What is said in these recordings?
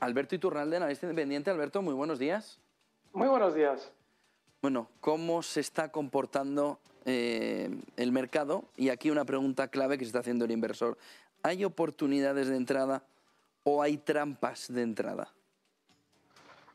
Alberto Iturralde, analista independiente. Alberto, muy buenos días. Muy buenos días. Bueno, ¿cómo se está comportando eh, el mercado? Y aquí una pregunta clave que se está haciendo el inversor. ¿Hay oportunidades de entrada o hay trampas de entrada?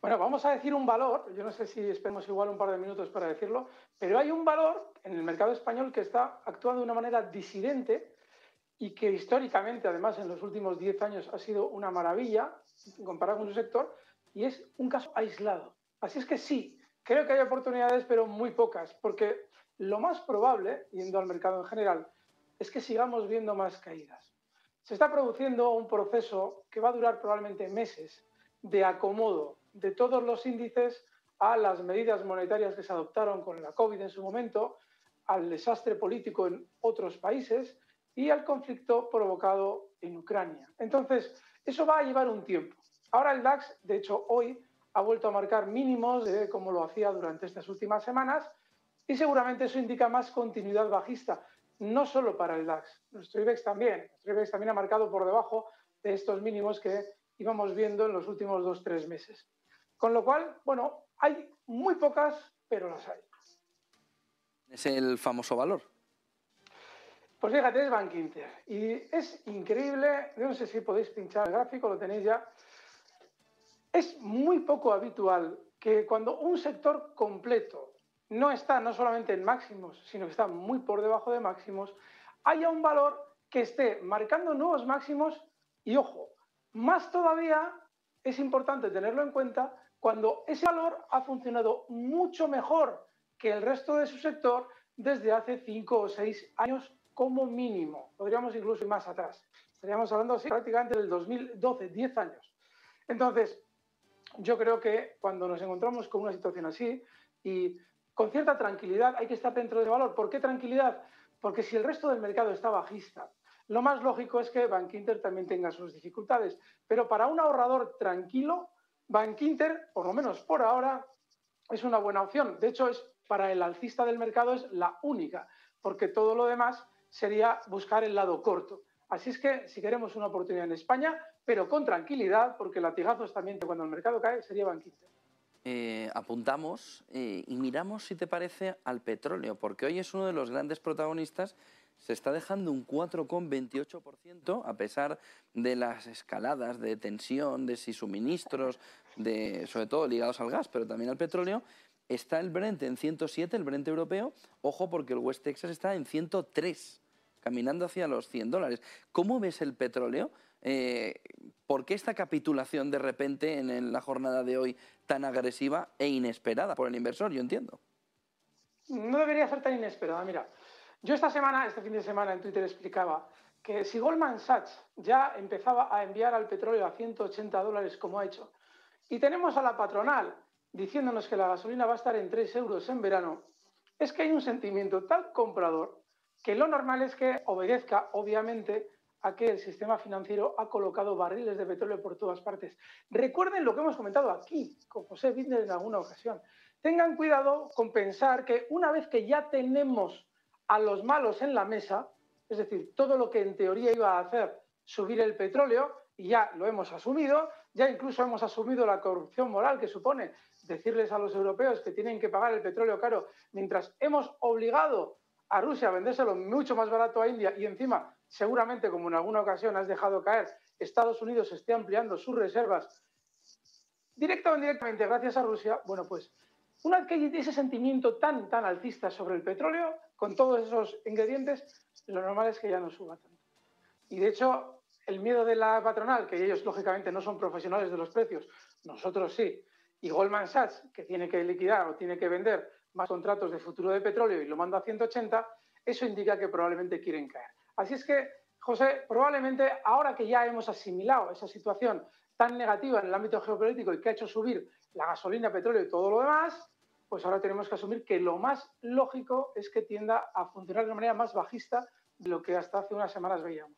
Bueno, vamos a decir un valor, yo no sé si esperemos igual un par de minutos para decirlo, pero hay un valor en el mercado español que está actuando de una manera disidente y que históricamente, además, en los últimos 10 años ha sido una maravilla comparado con su sector, y es un caso aislado. Así es que sí, creo que hay oportunidades, pero muy pocas, porque lo más probable, yendo al mercado en general, es que sigamos viendo más caídas. Se está produciendo un proceso que va a durar probablemente meses de acomodo de todos los índices a las medidas monetarias que se adoptaron con la COVID en su momento, al desastre político en otros países y al conflicto provocado en Ucrania. Entonces, eso va a llevar un tiempo. Ahora el DAX, de hecho, hoy ha vuelto a marcar mínimos de como lo hacía durante estas últimas semanas y seguramente eso indica más continuidad bajista, no solo para el DAX, nuestro IBEX también. Nuestro IBEX también ha marcado por debajo de estos mínimos que íbamos viendo en los últimos dos, tres meses. Con lo cual, bueno, hay muy pocas, pero las hay. ¿Es el famoso valor? Pues fíjate, es Bank Inter. Y es increíble, no sé si podéis pinchar el gráfico, lo tenéis ya. Es muy poco habitual que cuando un sector completo no está no solamente en máximos, sino que está muy por debajo de máximos, haya un valor que esté marcando nuevos máximos y ojo, más todavía es importante tenerlo en cuenta cuando ese valor ha funcionado mucho mejor que el resto de su sector desde hace cinco o seis años como mínimo. Podríamos incluso ir más atrás. Estaríamos hablando así prácticamente del 2012, 10 años. Entonces, yo creo que cuando nos encontramos con una situación así y con cierta tranquilidad hay que estar dentro de ese valor. ¿Por qué tranquilidad? Porque si el resto del mercado está bajista, lo más lógico es que Bank Inter también tenga sus dificultades. Pero para un ahorrador tranquilo, Bank Inter, por lo menos por ahora, es una buena opción. De hecho, es para el alcista del mercado es la única, porque todo lo demás sería buscar el lado corto. Así es que si queremos una oportunidad en España, pero con tranquilidad, porque latigazos también cuando el mercado cae sería Inter. Eh, apuntamos eh, y miramos, si te parece, al petróleo, porque hoy es uno de los grandes protagonistas se está dejando un 4,28% a pesar de las escaladas de tensión, de si suministros, de, sobre todo ligados al gas, pero también al petróleo. Está el Brent en 107, el Brent europeo. Ojo porque el West Texas está en 103, caminando hacia los 100 dólares. ¿Cómo ves el petróleo? Eh, ¿Por qué esta capitulación de repente en la jornada de hoy tan agresiva e inesperada por el inversor? Yo entiendo. No debería ser tan inesperada. Mira, yo esta semana, este fin de semana en Twitter explicaba que si Goldman Sachs ya empezaba a enviar al petróleo a 180 dólares como ha hecho, y tenemos a la patronal diciéndonos que la gasolina va a estar en 3 euros en verano, es que hay un sentimiento tal comprador que lo normal es que obedezca, obviamente, a que el sistema financiero ha colocado barriles de petróleo por todas partes. Recuerden lo que hemos comentado aquí con José Binder en alguna ocasión. Tengan cuidado con pensar que una vez que ya tenemos a los malos en la mesa, es decir, todo lo que en teoría iba a hacer subir el petróleo, y ya lo hemos asumido, ya incluso hemos asumido la corrupción moral que supone decirles a los europeos que tienen que pagar el petróleo caro, mientras hemos obligado a Rusia a vendérselo mucho más barato a India y encima, seguramente, como en alguna ocasión has dejado caer, Estados Unidos esté ampliando sus reservas directa o indirectamente gracias a Rusia, bueno, pues una que ese sentimiento tan, tan alcista sobre el petróleo, con todos esos ingredientes, lo normal es que ya no suba tanto. Y de hecho, el miedo de la patronal, que ellos lógicamente no son profesionales de los precios, nosotros sí, y Goldman Sachs, que tiene que liquidar o tiene que vender más contratos de futuro de petróleo y lo manda a 180, eso indica que probablemente quieren caer. Así es que, José, probablemente ahora que ya hemos asimilado esa situación tan negativa en el ámbito geopolítico y que ha hecho subir la gasolina, petróleo y todo lo demás, pues ahora tenemos que asumir que lo más lógico es que tienda a funcionar de una manera más bajista de lo que hasta hace unas semanas veíamos.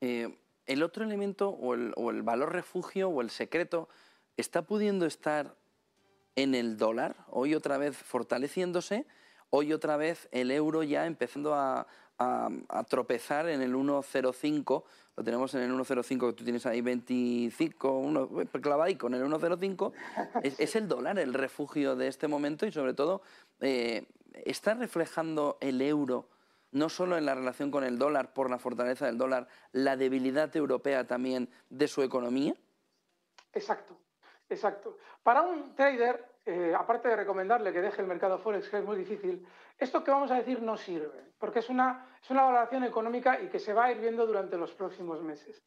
Eh, el otro elemento o el, o el valor refugio o el secreto está pudiendo estar en el dólar, hoy otra vez fortaleciéndose, hoy otra vez el euro ya empezando a, tropezar en el 1,05, lo tenemos en el 1,05 que tú tienes ahí 25, uno, clavadico en el 1,05, es, es, el dólar el refugio de este momento y sobre todo eh, está reflejando el euro no solo en la relación con el dólar por la fortaleza del dólar, la debilidad europea también de su economía? Exacto. Exacto. Para un trader, eh, aparte de recomendarle que deje el mercado Forex, que es muy difícil, esto que vamos a decir no sirve, porque es una, es una valoración económica y que se va a ir viendo durante los próximos meses.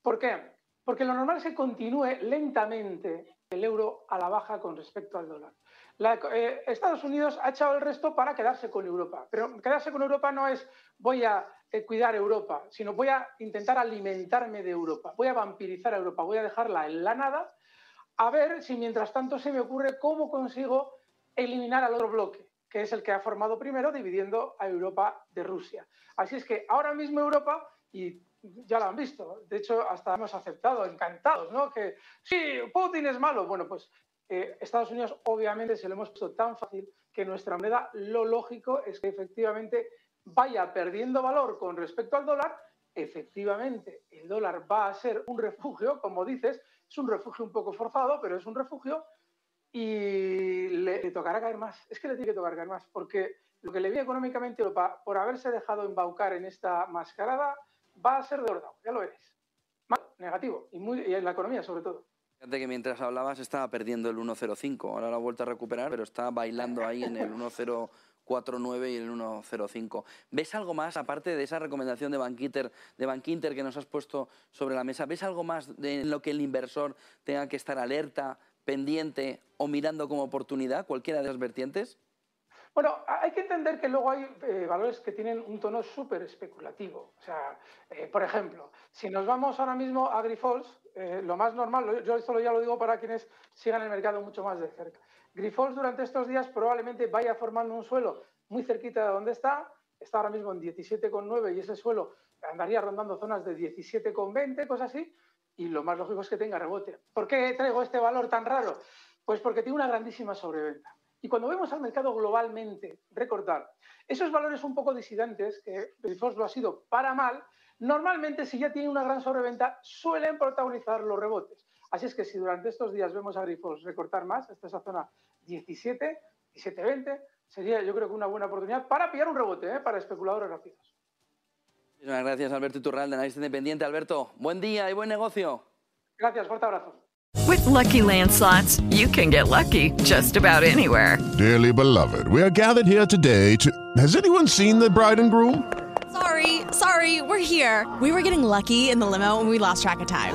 ¿Por qué? Porque lo normal es que continúe lentamente el euro a la baja con respecto al dólar. Eh, Estados Unidos ha echado el resto para quedarse con Europa, pero quedarse con Europa no es voy a eh, cuidar Europa, sino voy a intentar alimentarme de Europa, voy a vampirizar a Europa, voy a dejarla en la nada a ver si mientras tanto se me ocurre cómo consigo eliminar al otro bloque, que es el que ha formado primero dividiendo a Europa de Rusia. Así es que ahora mismo Europa, y ya lo han visto, de hecho hasta hemos aceptado, encantados, ¿no? Que sí, Putin es malo. Bueno, pues eh, Estados Unidos obviamente se lo hemos puesto tan fácil que nuestra moneda lo lógico es que efectivamente vaya perdiendo valor con respecto al dólar. Efectivamente, el dólar va a ser un refugio, como dices, es un refugio un poco forzado, pero es un refugio y le, tocará caer más. Es que le tiene que tocar caer más, porque lo que le viene económicamente Europa por haberse dejado embaucar en esta mascarada va a ser de orden, ya lo veréis. Mal, negativo, y, en la economía sobre todo. Fíjate que mientras hablabas estaba perdiendo el 1.05, ahora lo ha vuelto a recuperar, pero está bailando ahí en el 1.0. 4.9 y el 1.05. ¿Ves algo más, aparte de esa recomendación de Bankinter, de Bankinter que nos has puesto sobre la mesa, ¿ves algo más de lo que el inversor tenga que estar alerta, pendiente o mirando como oportunidad, cualquiera de las vertientes? Bueno, hay que entender que luego hay eh, valores que tienen un tono súper especulativo. O sea, eh, por ejemplo, si nos vamos ahora mismo a Grifols, eh, lo más normal, yo esto ya lo digo para quienes sigan el mercado mucho más de cerca. Grifols durante estos días probablemente vaya formando un suelo muy cerquita de donde está, está ahora mismo en 17,9 y ese suelo andaría rondando zonas de 17,20, cosas así, y lo más lógico es que tenga rebote. ¿Por qué traigo este valor tan raro? Pues porque tiene una grandísima sobreventa. Y cuando vemos al mercado globalmente recortar esos valores un poco disidentes, que Grifols lo ha sido para mal, normalmente si ya tiene una gran sobreventa suelen protagonizar los rebotes. Así es que si durante estos días vemos a Grifols recortar más, hasta esa zona 17, 17-20, sería yo creo que una buena oportunidad para pillar un rebote, ¿eh? para especuladores rápidos. Muchas gracias Alberto Iturral, de Análisis Independiente. Alberto, buen día y buen negocio. Gracias, fuerte abrazo. With lucky landslots, you can get lucky just about anywhere. Dearly beloved, we are gathered here today to. Has anyone seen the bride and groom? Sorry, sorry, we're here. We were getting lucky in the limo and we lost track of time.